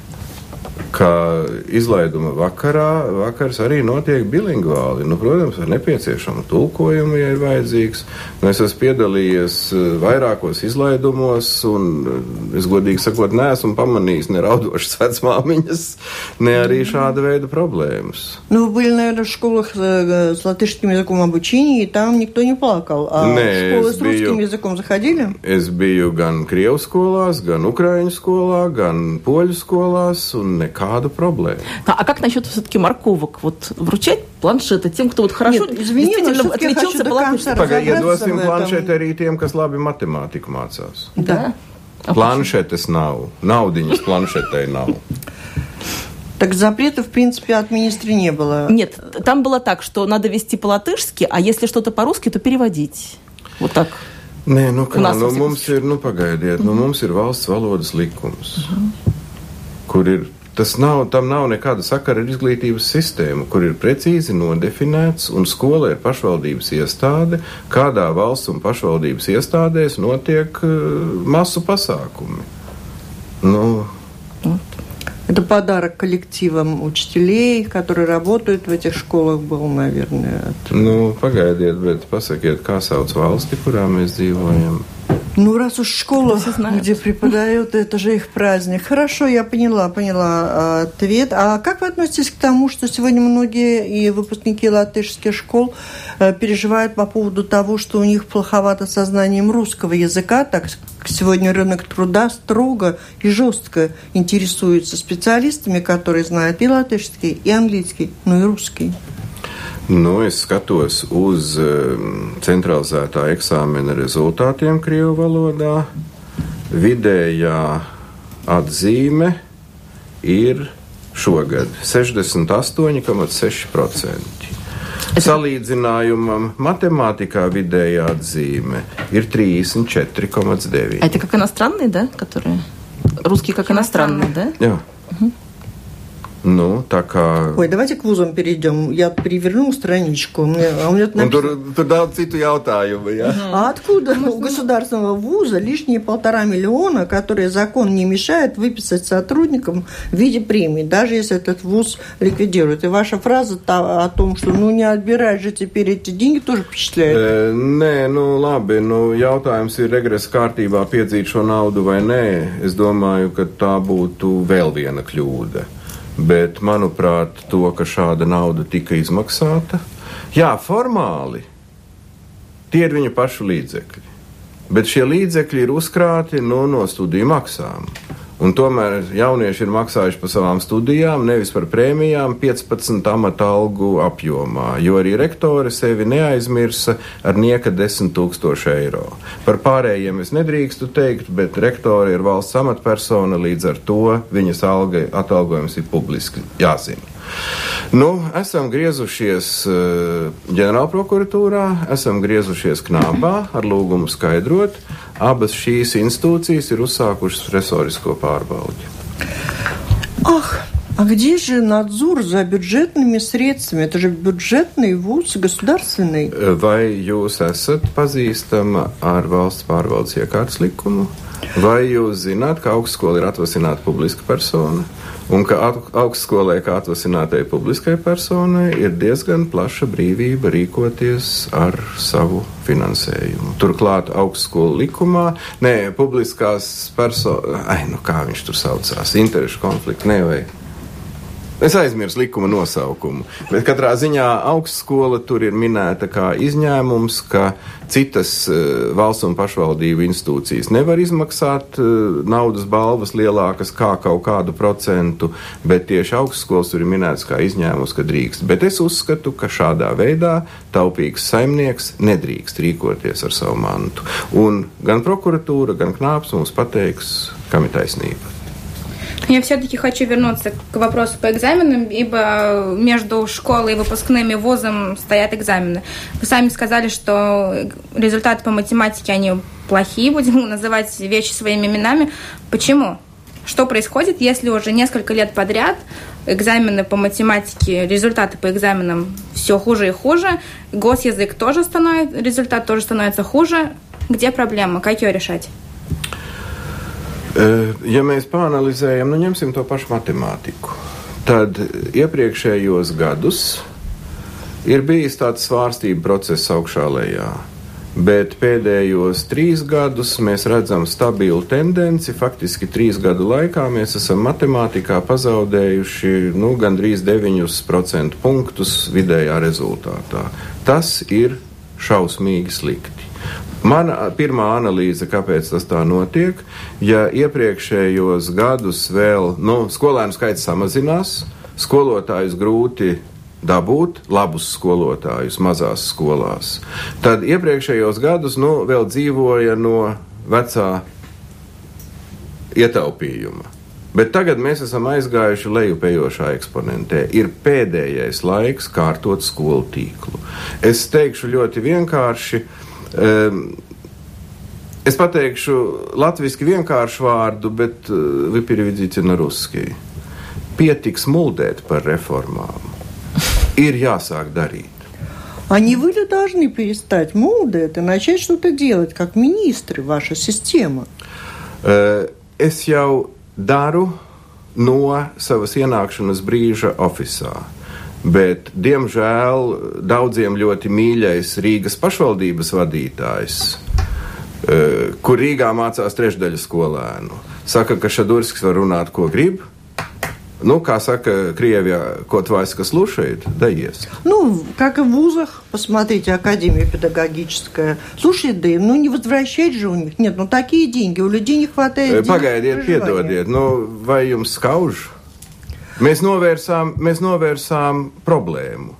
Ka izlaiduma vakarā vakars arī notiek bilingvāli. Nu, protams, ar nepieciešamu tulkojumu, ja ir vajadzīgs. Nu, es esmu piedalījies eh, vairākos izlaidumos, un eh, es godīgi sakot, neesmu pamanījis ne raudošas vecmāmiņas, ne arī šāda veida problēmas. Ну, вы были, наверное, в школах э, с латышским языком обучения, и там никто не плакал. А Не, в школы es с русским biju- языком заходили? Es biju gan Krievijas skolās, gan Ukrāņu skolā, gan Poļu skolās, un nekādu problēmu. А, а как насчет все-таки морковок? Вот вручать планшеты тем, кто вот хорошо Нет, извини, но действительно отличился по Pagaidiet, dosim в этом. planšeti arī tiem, kas labi matemātiku mācās. Да. А Planšetes nav, naudiņas planšetei nav. Так запрета, в принципе, от министра не было. Нет, там было так, что надо вести по-латышски, а если что-то по-русски, то переводить. Вот так. Nē, nu kā, nu, asociācijas. mums ir, nu pagaidiet, nu mums ir valsts valodas likums, kur ir, tas nav, tam nav nekāda sakara ar izglītības sistēmu, kur ir precīzi nodefinēts, un skola ir pašvaldības iestāde, kādā valsts un pašvaldības iestādēs notiek uh, masu pasākumi. Nu, Это подарок коллективам учителей, которые работают в этих школах, был, наверное. от- nu, pagaidiet, bet pasakiet, kā sauc valsti, kurā mēs dzīvojam. Ну, раз уж школа, где преподают, это же их праздник. Хорошо, я поняла, поняла а, ответ. А как вы относитесь к тому, что сегодня многие и выпускники латышских школ э, переживают по поводу того, что у них плоховато со знанием русского языка, так сегодня рынок труда строго и жестко интересуется специалистами, которые знают и латышский, и английский, ну и русский. Nu, es skatos uz um, centralizētā eksāmena rezultātiem Krievijas valodā. Vidējā atzīme ir šogad 68,6%. Salīdzinājumam matemātikā vidējā atzīme ir 34,9. Это как иностранные, да, которые? Русские как иностранные, да? Jā. Nu, tā kā. Ой, давайте к вузам перейдем. Я перевернул страничку. Мне, а у меня Un tur, tur daudz citu jautājumu. Jā. А откуда у государственного вуза лишние полтора миллиона, которые закон не мешает выписать сотрудникам в виде премии, даже если этот вуз ликвидирует? И ваша фраза та, о том, что ну не отбирать же теперь эти деньги, тоже впечатляет. E, nē, nu labi, nu jautājums ir regresa kārtībā piedzīt šo naudu vai nē. Es domāju, ka tā būtu vēl viena kļūda. Bet, manuprāt, to, ka šāda nauda tika izmaksāta, jā, formāli tie ir viņa pašu līdzekļi. Bet šie līdzekļi ir uzkrāti no, no studiju maksām. Un tomēr jaunieši ir maksājuši par savām studijām, nevis par prēmijām, 15 amata algu apjomā, jo arī rektori sevi neaizmirsa ar nieka 10 tūkstoši eiro. Par pārējiem es nedrīkstu teikt, bet rektori ir valsts amatpersona, līdz ar to viņas alga atalgojums ir publiski jāzina. Nu, esam griezušies uh, ģenerālprokuratūrā, esam griezušies knābā ar lūgumu skaidrot. Abas šīs institūcijas ir uzsākušas resorisko pārbaudi. Ах, а где же надзор за бюджетными средствами? Это же бюджетный вуз, государственный. Vai jūs esat pazīstama ar valsts pārvaldes iekārtas likumu? Vai jūs zināt, ka augstskola ir atvasināta publiska persona? Un ka au- augstskolai, kā atvasinātai publiskai personai, ir diezgan plaša brīvība rīkoties ar savu finansējumu. Turklāt augstskolu likumā, nē, publiskās personas, ai, nu kā viņš tur saucās, interešu konflikti, ne vai Es aizmirsu likuma nosaukumu, bet katrā ziņā augstskola tur ir minēta kā izņēmums, ka citas uh, valsts un pašvaldību institūcijas nevar izmaksāt uh, naudas balvas lielākas kā kaut kādu procentu, bet tieši augstskolas tur ir minēts kā izņēmums, ka drīkst. Bet es uzskatu, ka šādā veidā taupīgs saimnieks nedrīkst rīkoties ar savu mantu. Un gan prokuratūra, gan knāps mums pateiks, kam ir taisnība. Я все-таки хочу вернуться к вопросу по экзаменам, ибо между школой и выпускным и вузом стоят экзамены. Вы сами сказали, что результаты по математике, они плохие, будем называть вещи своими именами. Почему? Что происходит, если уже несколько лет подряд экзамены по математике, результаты по экзаменам все хуже и хуже, госязык тоже становится, результат тоже становится хуже. Где проблема? Как ее решать? Ja mēs pāranalizējam, nu ņemsim to pašu matemātiku, tad iepriekšējos gadus ir bijis tāds svārstību process augšā lejā. Bet pēdējos trīs gadus mēs redzam stabilu tendenci. Faktiski trīs gadu laikā mēs esam matemātikā pazaudējuši nu, gandrīz 9% punktus vidējā rezultātā. Tas ir šausmīgi slikti. Mana pirmā analīze, kāpēc tas tā notiek, ja iepriekšējos gadus vēl nu, skolēnu skaits samazinās, skolotājus grūti dabūt, labus skolotājus mazās skolās, tad iepriekšējos gadus nu, vēl dzīvoja no vecā ietaupījuma. Bet tagad mēs esam aizgājuši lejupējošā eksponentē. Ir pēdējais laiks kārtot skolu tīklu. Es teikšu ļoti vienkārši. Um, es pateikšu latviešu vienkāršu vārdu, bet uh, вы переведите на русский. Pietiks muldēt par reformām. Ir jāsāk darīt. А не вы ли должны перестать молодеть и начать что-то делать, как министры, ваша система? Uh, es jau daru no savas ienākšanas brīža oficiālā. Bet, diemžēl, daudziem ļoti mīļais Rīgas pašvaldības vadītājs, eh, kur Rīgā mācās trešdaļa skolēnu, saka, ka Šadurskis var runāt, ko grib. Nu, kā saka Krievijā, ko tvaiska слушает, да ест. Ну, как и в вузах, посмотрите, Академия педагогическая. Слушай, да ну не возвращать же у них. Нет, ну такие деньги, у людей не хватает денег на Pagaidiet, проживание. piedodiet, nu, vai jums skauž? Mēs novērsām, mēs novērsām problēmu.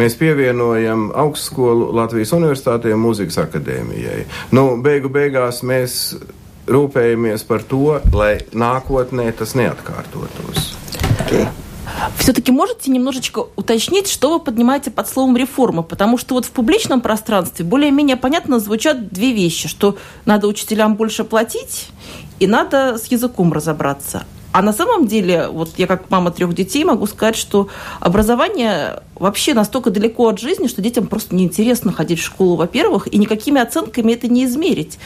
Mēs pievienojam augstskolu Latvijas Universitātei un Mūzikas akadēmijai. Nu, beigu beigās mēs rūpējamies par to, lai nākotnē tas neatkārtotos. Все-таки можете немножечко уточнить, что вы поднимаете под словом реформа? Потому что вот в публичном пространстве более-менее понятно звучат две вещи, что надо учителям больше платить и надо с языком разобраться. А на самом деле, вот я как мама трех детей могу сказать, что образование вообще настолько далеко от жизни, что детям просто неинтересно ходить в школу, во-первых, и никакими оценками это не измерить.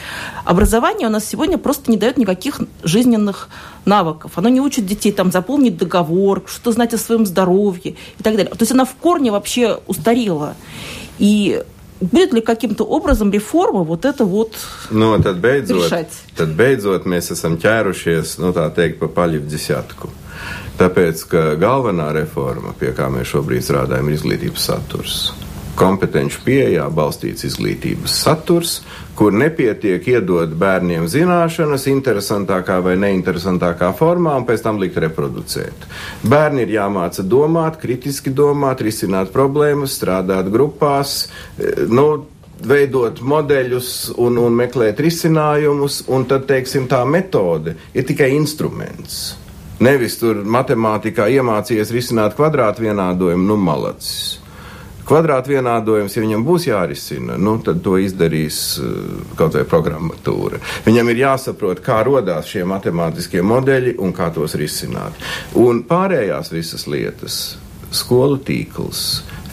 Образование у нас сегодня просто не дает никаких жизненных навыков. Оно не учит детей там заполнить договор, что-то знать о своем здоровье и так далее. То есть она в корне вообще устарела. И Будет ли каким-то образом реформа вот это вот nu, tad beidzot, решать? Tad beidzot mēs esam ķērušies, nu tā teikt, pa paļu desmitku. Tāpēc, ka galvenā reforma, pie kā mēs šobrīd strādājam, ir izglītības saturs kompetenci pieejā balstīts izglītības saturs, kur nepietiek iedot bērniem zināšanas interesantākā vai neinteresantākā formā un pēc tam likt reproducēt. Bērni ir jāmāca domāt, kritiski domāt, risināt problēmas, strādāt grupās. Nu, veidot modeļus un, un meklēt risinājumus, un tad, teiksim, tā metode ir tikai instruments. Nevis tur matemātikā iemācījies risināt kvadrātvienādojumu, nu, malacis. Kvadrātvienādojums, ja viņam būs jārisina, nu, tad to izdarīs uh, kaut vai programmatūra. Viņam ir jāsaprot, kā radās šie matemātiskie modeļi un kā tos risināt. Un pārējās visas lietas, skolu tīkls,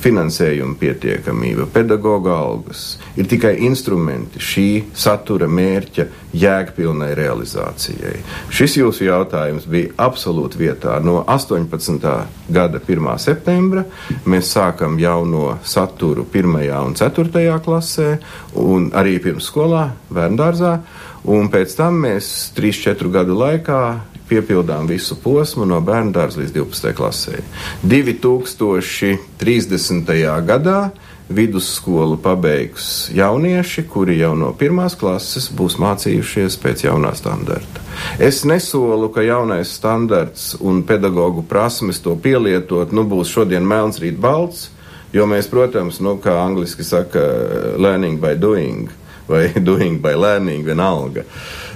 finansējuma pietiekamība, pedagoģa algas ir tikai instrumenti šī satura mērķa jēgpilnai realizācijai. Šis jūsu jautājums bija absolūti vietā. No 18. gada 1. septembra mēs sākam jauno saturu 1. un 4. klasē, un arī pirmsskolā, bērngārzā, un pēc tam mēs 3-4 gadu laikā piepildām visu posmu no bērnu dārza līdz 12. klasē. 2030. gadā vidusskolu pabeigs jaunieši, kuri jau no pirmās klases būs mācījušies pēc jaunā standarta. Es nesolu, ka jaunais standarts un pedagoģu prasmes to pielietot nu, būs šodien melns, rīt balts, jo mēs, protams, nu, kā angliski saka, learning by doing vai doing by learning vienalga. Uh,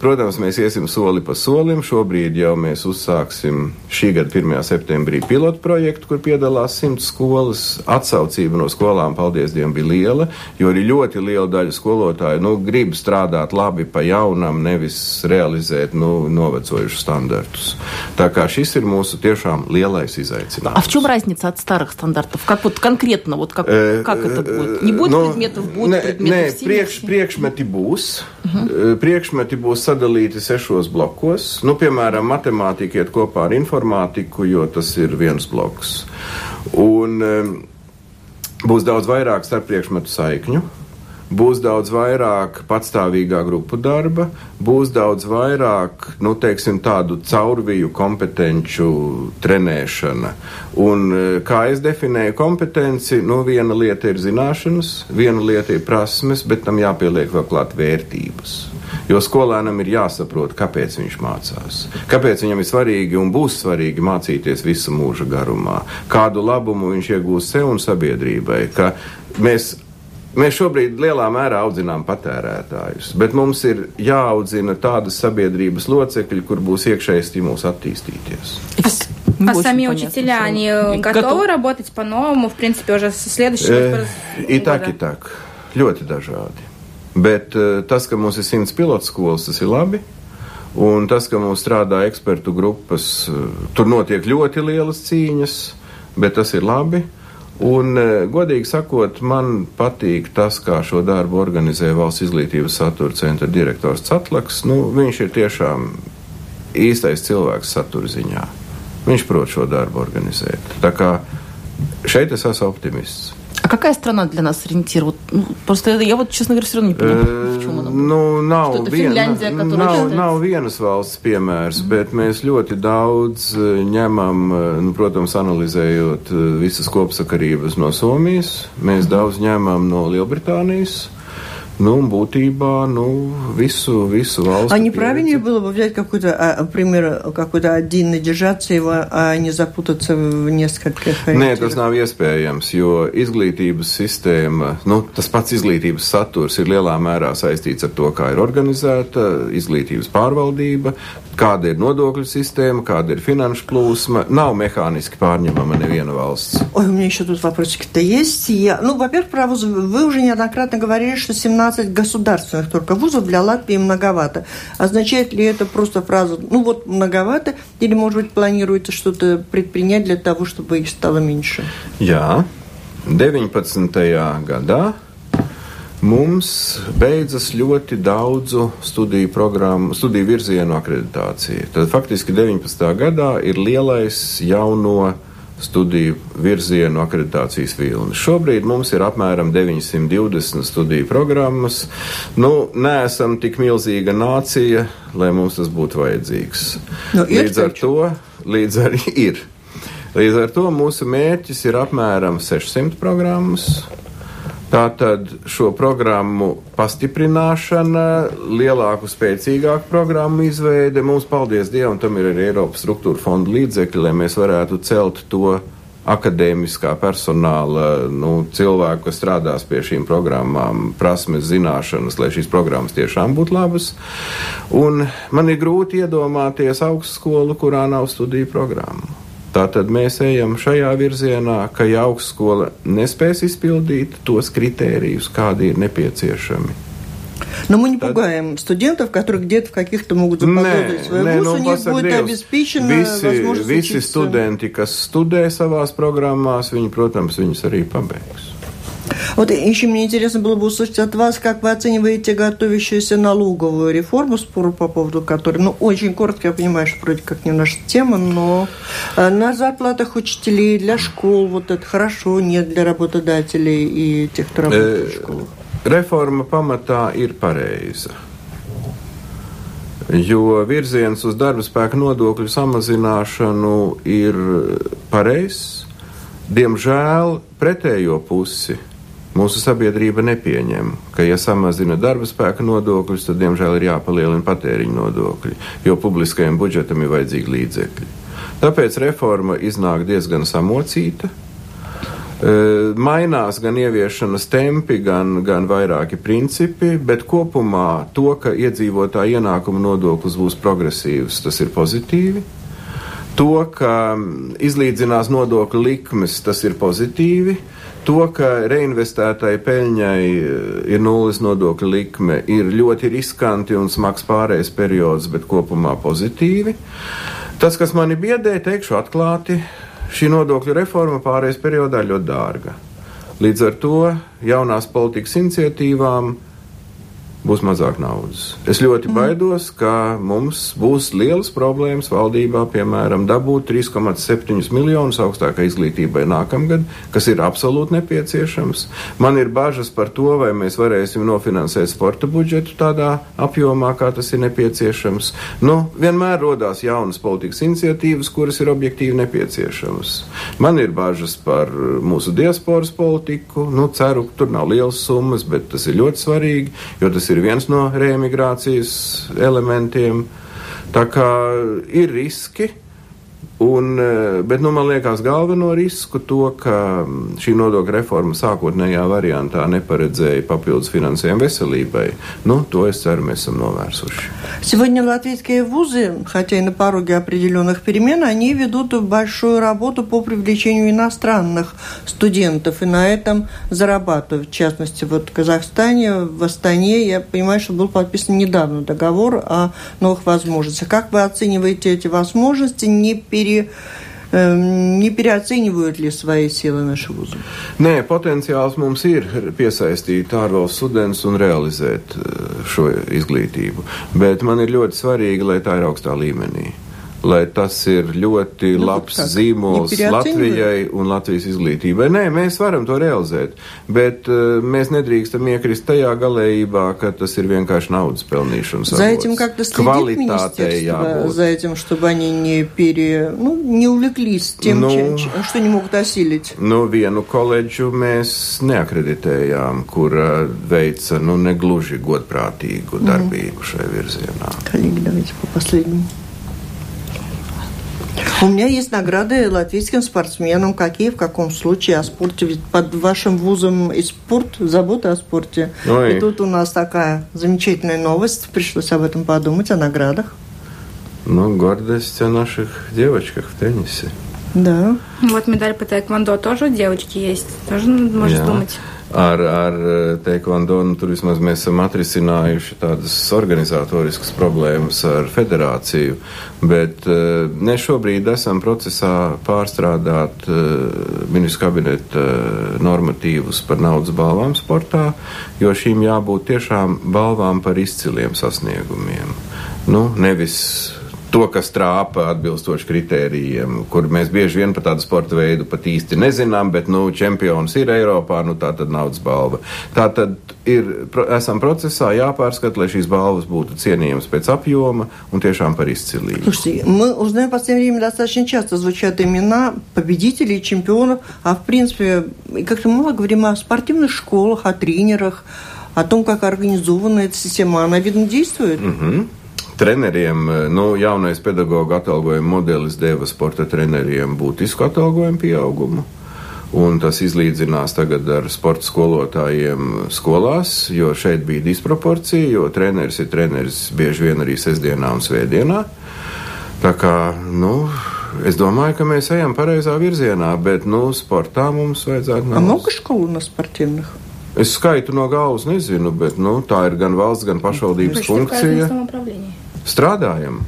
protams, mēs iesim soli pa solim. Šobrīd jau mēs uzsāksim šī gada 1. septembrī pilotu projektu, kur piedalās simts skolas. Atsaucība no skolām, paldies Dievam, bija liela, jo arī ļoti liela daļa skolotāju nu, grib strādāt labi pa jaunam, nevis realizēt nu, novecojušus standartus. Tā kā šis ir mūsu tiešām lielais izaicinājums. А в чем разница от старых стандартов? Как вот конкретно, вот как, э, как это будет? Не будет ну, предметов, будет ne, предметов nē, priekš, priekšmeti būs. Uh -huh. priekš, priekšmeti būs sadalīti sešos blokos. Nu, piemēram, matemātika iet kopā ar informātiku, jo tas ir viens bloks. Un um, būs daudz vairāk starp priekšmetu saikņu. Būs daudz vairāk patstāvīgā grupu darba, būs daudz vairāk, nu, teiksim, tādu caurviju kompetenču trenēšana. Un, e, kā es definēju kompetenci, nu, viena lieta ir zināšanas, viena lieta ir prasmes, bet tam jāpieliek vēl klāt vērtības. Jo skolēnam ir jāsaprot, kāpēc viņš mācās. Kāpēc viņam ir svarīgi un būs svarīgi mācīties visu mūža garumā. Kādu labumu viņš iegūs sev un sabiedrībai. Mēs Mēs šobrīd lielā mērā audzinām patērētājus, bet mums ir jāaudzina tādas sabiedrības locekļi, kur būs iekšējais stimuls attīstīties. А сами учителя, они готовы работать по-новому, в принципе, уже со следующего года? И так, и так. Ļoti dažādi. Bet uh, tas, ka mums ir simts pilotu skolas, tas ir labi. Un tas, ka mums strādā ekspertu grupas, uh, tur notiek ļoti lielas cīņas, bet tas ir labi. Un, uh, godīgi sakot, man patīk tas, kā šo darbu organizē Valsts izglītības satura centra direktors Catlaks. Nu, viņš ir tiešām īstais cilvēks satura ziņā. Viņš prot šo darbu organizēt. Tā kā šeit es esmu optimists А какая страна для нас ориентир? Вот, ну, просто я вот, честно говоря, все равно не понимаю, в чем она. Nu, nav, Что это vien, Финляндия, которая nav, считается... nav vienas valsts piemērs, mm. bet mēs ļoti daudz ņemam, nu, protams, analizējot visas kopsakarības no Somijas, mēs mm. daudz ņemam no Lielbritānijas, Ну, būtībā, ну, visu, visu valsts. А не правильнее было бы взять какой-то, а, пример, какой-то один и держаться его, а не запутаться в нескольких Nē, tas nav iespējams, jo izglītības sistēma, nu, tas pats izglītības saturs ir lielā mērā saistīts ar to, kā ir organizēta izglītības pārvaldība, kāda ir nodokļu система, kāda ir finanšu plūsма, nav механически pārņemama neviena valsts. Ой, у меня еще тут вопросик-то есть. Я, ну, во-первых, про вузы. Вы уже неоднократно говорили, что 17 государственных только вузов для Латвии многовато. Означает ли это просто фраза, ну вот многовато, или, может быть, планируется что-то предпринять для того, чтобы их стало меньше? Jā, 19. gadā mums beidzas ļoti daudzu studiju, programmu, studiju virzienu akreditācija. Tad faktiski 19. gadā ir lielais jauno studiju virzienu akreditācijas vilnis. Šobrīd mums ir apmēram 920 studiju programmas. Nu, neesam tik milzīga nācija, lai mums tas būtu vajadzīgs. Nu, ir līdz ar to, līdz ar ir. Līdz ar to mūsu mērķis ir apmēram 600 programmas. Tātad šo programmu pastiprināšana, lielāku, spēcīgāku programmu izveide. Mums, paldies Dievam, tam ir arī Eiropas struktūra fonda līdzekļi, lai mēs varētu celt to akadēmiskā personāla, nu, cilvēku, kas strādās pie šīm programmām, prasmes, zināšanas, lai šīs programmas tiešām būtu labas. Un man ir grūti iedomāties augstskolu, kurā nav studiju programmu. Tātad mēs ejam šajā virzienā, ka ja augstskola nespēs izpildīt tos kritērijus, kādi ir nepieciešami. Но мы не Да. пугаем студентов, которые где-то в каких-то могут заподозрить свой nē, вуз, у них pasaka будет Dievs, обеспечена visi, возможность visi учиться. studenti, kas studē savās programmās, viņi, protams, viņus arī pabeigs. Вот еще мне интересно было бы услышать от вас, как вы оцениваете готовящуюся налоговую реформу, спору по поводу которой, ну, очень коротко, я понимаю, что вроде как не наша тема, но э, на зарплатах учителей для школ, вот это хорошо, нет для работодателей и тех, кто работает в Э, школах. Reforma pamatā ir pareiza. Jo virziens uz darba spēka nodokļu samazināšanu ir pareizs. Diemžēl pretējo pusi mūsu sabiedrība nepieņem, ka, ja samazina darba spēka nodokļus, tad, diemžēl, ir jāpalielina patēriņa nodokļi, jo publiskajam budžetam ir vajadzīgi līdzekļi. Tāpēc reforma iznāk diezgan samocīta. E, Mainās gan ieviešanas tempi, gan, gan vairāki principi, bet kopumā to, ka iedzīvotāja ienākuma nodoklis būs progresīvs, tas ir pozitīvi. To, ka izlīdzinās nodokļu likmes, tas ir pozitīvi. To, ka reinvestētai peļņai e, ir nulles nodokļu likme, ir ļoti riskanti un smags pārējais periods, bet kopumā pozitīvi. Tas, kas mani biedē, teikšu atklāti, šī nodokļu reforma pārējais periodā ļoti dārga. Līdz ar to jaunās politikas iniciatīvām būs mazāk naudas. Es ļoti mm. baidos, ka mums būs lielas problēmas valdībā, piemēram, dabūt 3,7 miljonus augstākai izglītībai nākamgad, kas ir absolūti nepieciešams. Man ir bažas par to, vai mēs varēsim nofinansēt sporta budžetu tādā apjomā, kā tas ir nepieciešams. Nu, vienmēr rodās jaunas politikas iniciatīvas, kuras ir objektīvi nepieciešamas. Man ir bažas par mūsu diasporas politiku. Nu, ceru, ka tur nav lielas summas, bet tas ir ļoti svarīgi, jo tas ir viens no reemigrācijas elementiem. Tā kā ir riski, Un, eh, bet nu, man liekas, galveno risku to, ka šī nodokļa reforma sākotnējā variantā neparedzēja papildus finansējumu veselībai. Nu, to es ceru, mēs esam novērsuši. Сегодня латвийские вузы, хотя и на пороге определенных перемен, они ведут большую работу по привлечению иностранных студентов и на этом зарабатывают. В частности, вот в Казахстане, в Астане, я понимаю, что был подписан недавно договор о новых возможностях. Как вы оцениваете эти возможности? Не, пере, э, не переоценивают ли свои силы наши вузы? Nē, potenciāls mums ir piesaistīt ārvalstu studentus un realizēt eh, šo izglītību. Bet man ir ļoti svarīgi, lai tā ir augstā līmenī. lai tas ir ļoti nu, labs tā, zīmols Latvijai un Latvijas izglītībai. Nē, mēs varam to realizēt, bet uh, mēs nedrīkstam iekrist tajā galējībā, ka tas ir vienkārši naudas pelnīšana. За этим как-то следит министерство, за этим, чтобы они не, пере, ну, не увлеклись тем, nu, что не могут осилить. Nu, vienu koledžu mēs neakreditējām, kur veica, nu, negluži godprātīgu darbību mm. šai virzienā. Коллеги, давайте по последнему. У меня есть награды латвийским спортсменам. Какие, в каком случае о спорте? Ведь под вашим вузом и спорт, забота о спорте. Ой. И тут у нас такая замечательная новость. Пришлось об этом подумать, о наградах. Ну, гордость о наших девочках в теннисе. Да. Вот медаль по тэквондо тоже у девочки есть. Тоже можно думать. Ar, ar eh, Teikvando, nu, tur vismaz mēs esam atrisinājuši tādas organizatoriskas problēmas ar federāciju, bet uh, ne šobrīd esam procesā pārstrādāt uh, ministru kabineta normatīvus par naudas balvām sportā, jo šīm jābūt tiešām balvām par izciliem sasniegumiem. Nu, nevis to, kas trāpa atbilstoši kritērijiem, kur mēs bieži vien par tādu sporta veidu pat īsti nezinām, bet, nu, čempions ir Eiropā, nu, tā tad naudas balva. Tā tad ir, esam procesā jāpārskata, lai šīs balvas būtu cienījamas pēc apjoma un tiešām par изцеление. Слушайте, мы узнаем в последнее время достаточно часто звучат имена победителей, чемпионов, а в принципе, как-то мало говорим о спортивных школах, о тренерах, о том, как организована эта система. Она, видно, действует? Угу. treneriem, e, nu, jaunais pedagoģa atalgojuma modelis deva sporta treneriem būtisku atalgojumu pieaugumu. Un tas izlīdzinās tagad ar sporta skolotājiem skolās, jo šeit bija disproporcija, jo treneris ir treneris bieži vien arī sestdienā un svētdienā. Tā kā, nu, es domāju, ka mēs ejam pareizā virzienā, bet, nu, sportā mums vajadzētu. Nav... Amokaškolu un sportiņu. Es skaitu no galvas nezinu, bet nu, tā ir gan valsts, gan pašvaldības funkcija. Strādājam.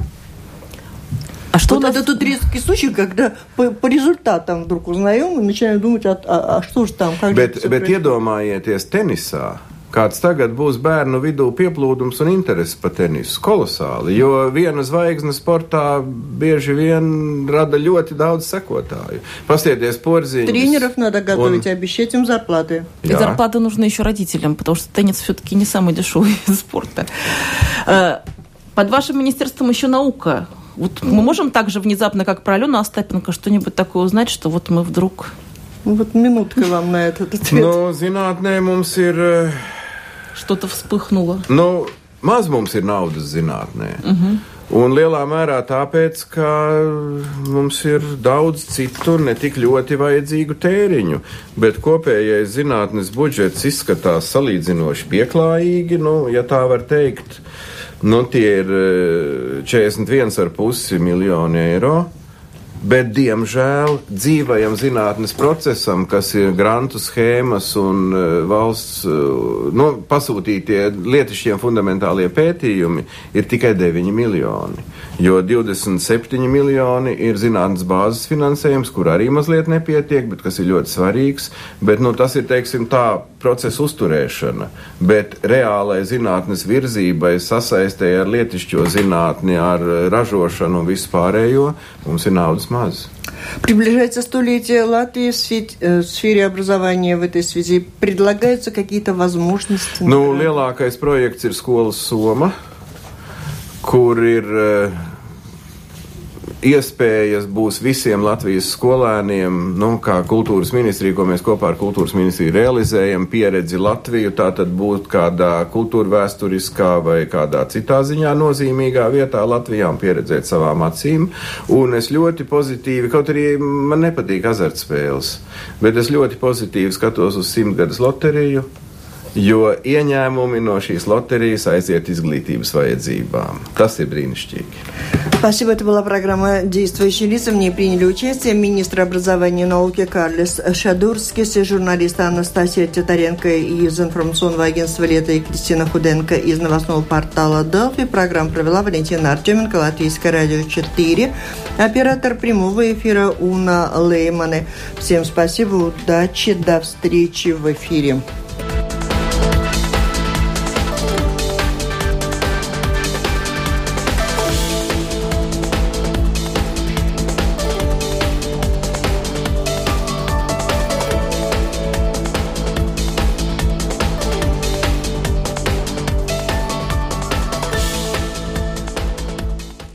А что вот у нас... это тот редкий случай, когда по, по результатам вдруг узнаем и начинаем думать, а, а, а что же там, как bet, bet iedomājieties tenisā, kāds tagad būs bērnu vidū pieplūdums un interesi par tenisu. Kolosāli, jo viena zvaigzne sportā bieži vien rada ļoti daudz sekotāju. Пастieties порзиņus. Тренеров надо готовить, он... обещать им зарплаты. И да. зарплаты нужны еще родителям, потому что теннис все-таки не самый дешевый вид спорта. Под вашим министерством еще наука. Вот мы можем так же внезапно, как про Алену Остапенко, что-нибудь такое узнать, что вот мы вдруг... Ну, вот минутка вам на этот ответ. Ну, zinātnē mums ir... Что-то вспыхнуло. Nu, maz mums ir naudas zinātnē. Uh -huh. Un lielā mērā tāpēc, ka mums ir daudz citu ne tik ļoti vajadzīgu tēriņu, bet kopējais zinātnes budžets izskatās salīdzinoši pieklājīgi, nu, ja tā var teikt. Nu, tie ir 41,5 miljoni eiro. Bet, diemžēl, dzīvajam zinātnes procesam, kas ir grantu schēmas un uh, valsts uh, nu, pasūtītie lietišķie fundamentālie pētījumi, ir tikai 9 miljoni. Jo 27 miljoni ir zinātnes bāzes finansējums, kur arī mazliet nepietiek, bet kas ir ļoti svarīgs. Bet, nu, tas ir, teiksim, tā procesa uzturēšana. Bet reālai zinātnes virzībai, sasaistē ar lietišķo zinātni, ar ražošanu un vispārējo, mums ir naudas маз. Приближается столетие Латвии в сфере образования в этой связи. Предлагаются какие-то возможности? Nu, lielākais projekts ir skolas Soma, kur ir uh, iespējas būs visiem Latvijas skolēniem, nu, kā kultūras ministrija, ko mēs kopā ar kultūras ministriju realizējam, pieredzi Latviju, tā tad būt kādā kultūra vēsturiskā vai kādā citā ziņā nozīmīgā vietā Latvijā un pieredzēt savām acīm. Un es ļoti pozitīvi, kaut arī man nepatīk azartspēles, bet es ļoti pozitīvi skatos uz simtgades loteriju jo ieņēmumi no šīs loterijas aiziet izglītības vajadzībām. Tas ir brīnišķīgi. Спасибо. Это была программа «Действующие лица». В ней приняли участие министр образования и науки Карлес Шадурскис, журналисты Анастасия Титаренко из информационного агентства «Лето» и Кристина Худенко из новостного портала «Делфи». Программу провела Валентина Артеменко, Латвийское радио 4. Оператор прямого эфира Уна Лейманы. Всем спасибо, удачи, до встречи в эфире.